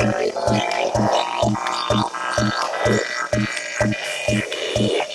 Thank you.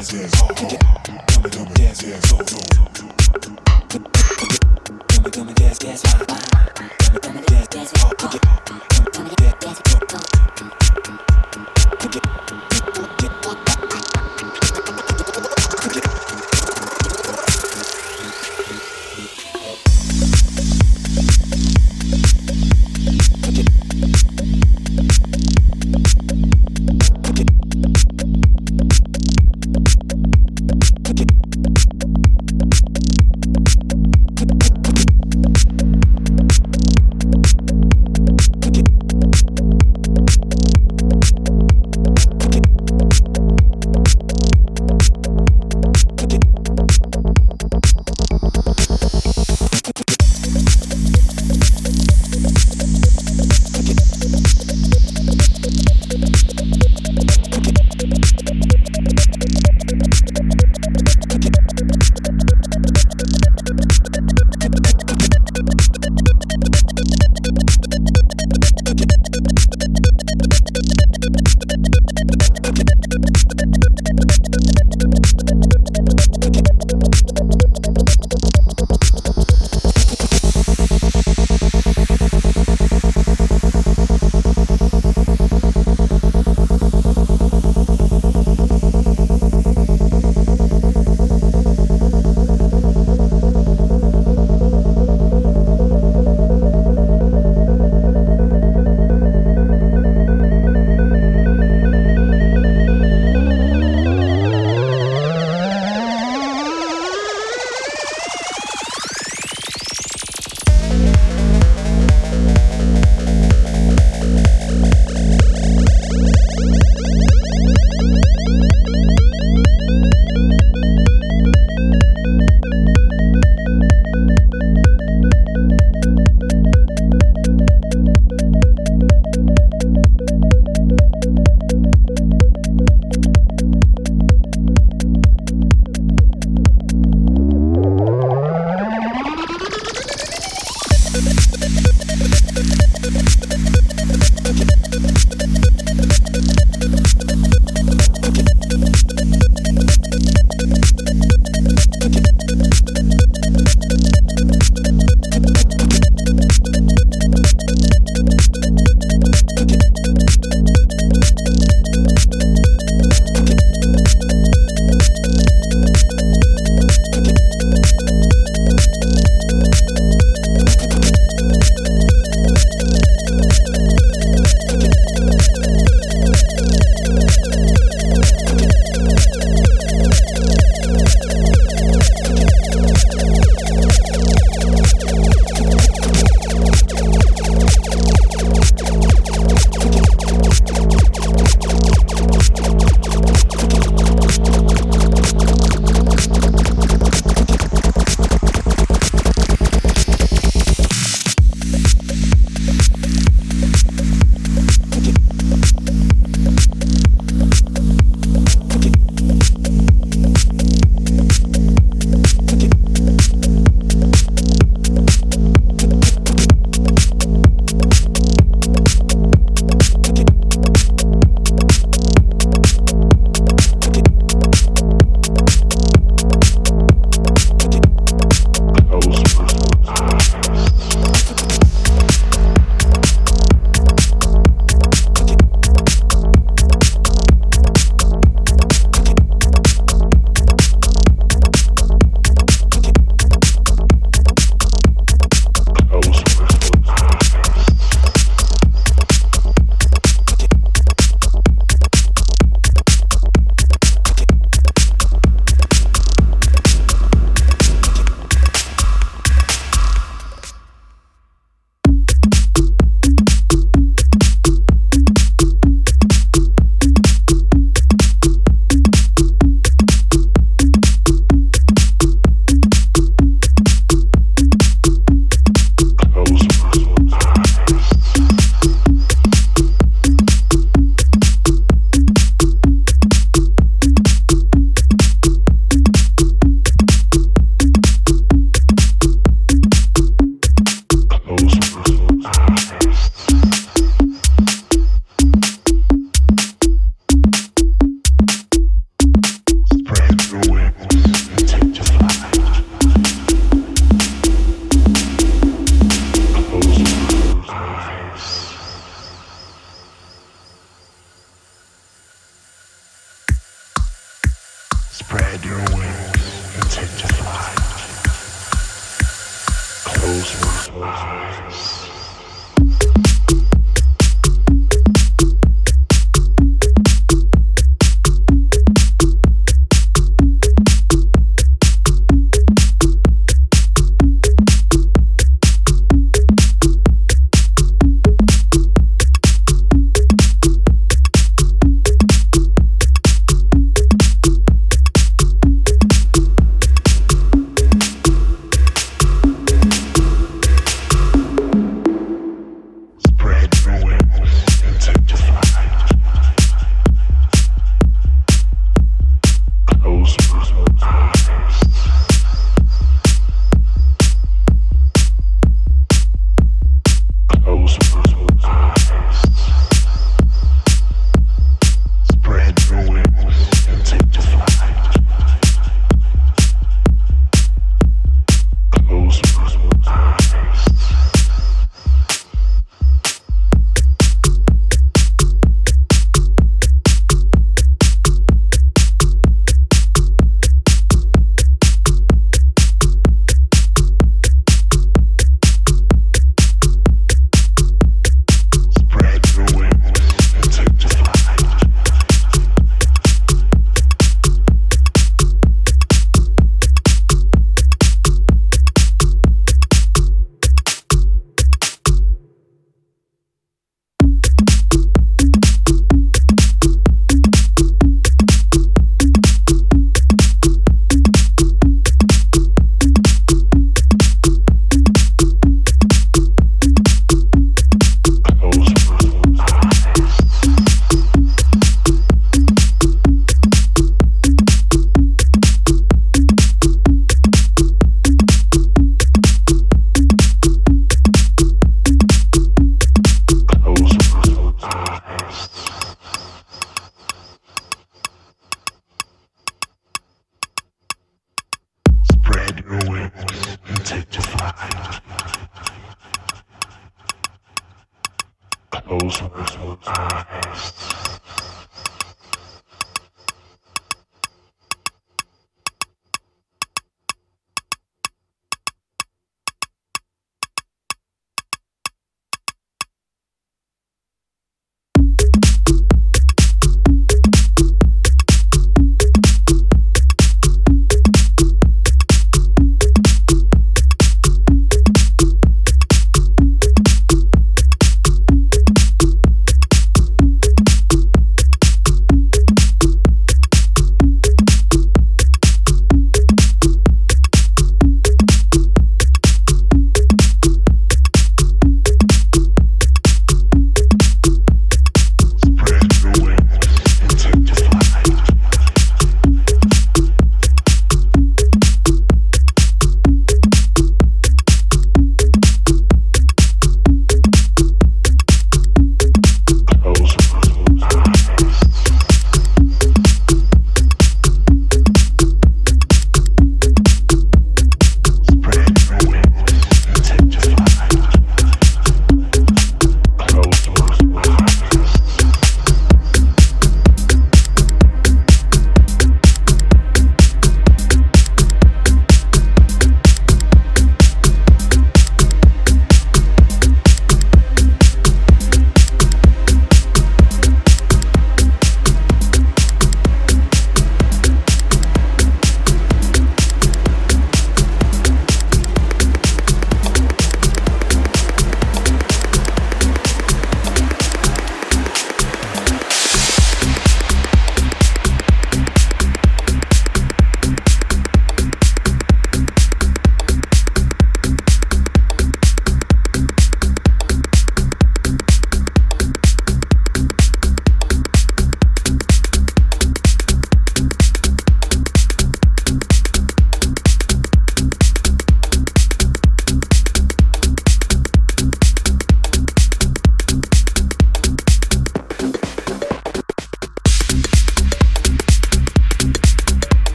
Dance, dance, dance, dance, do dance, dance.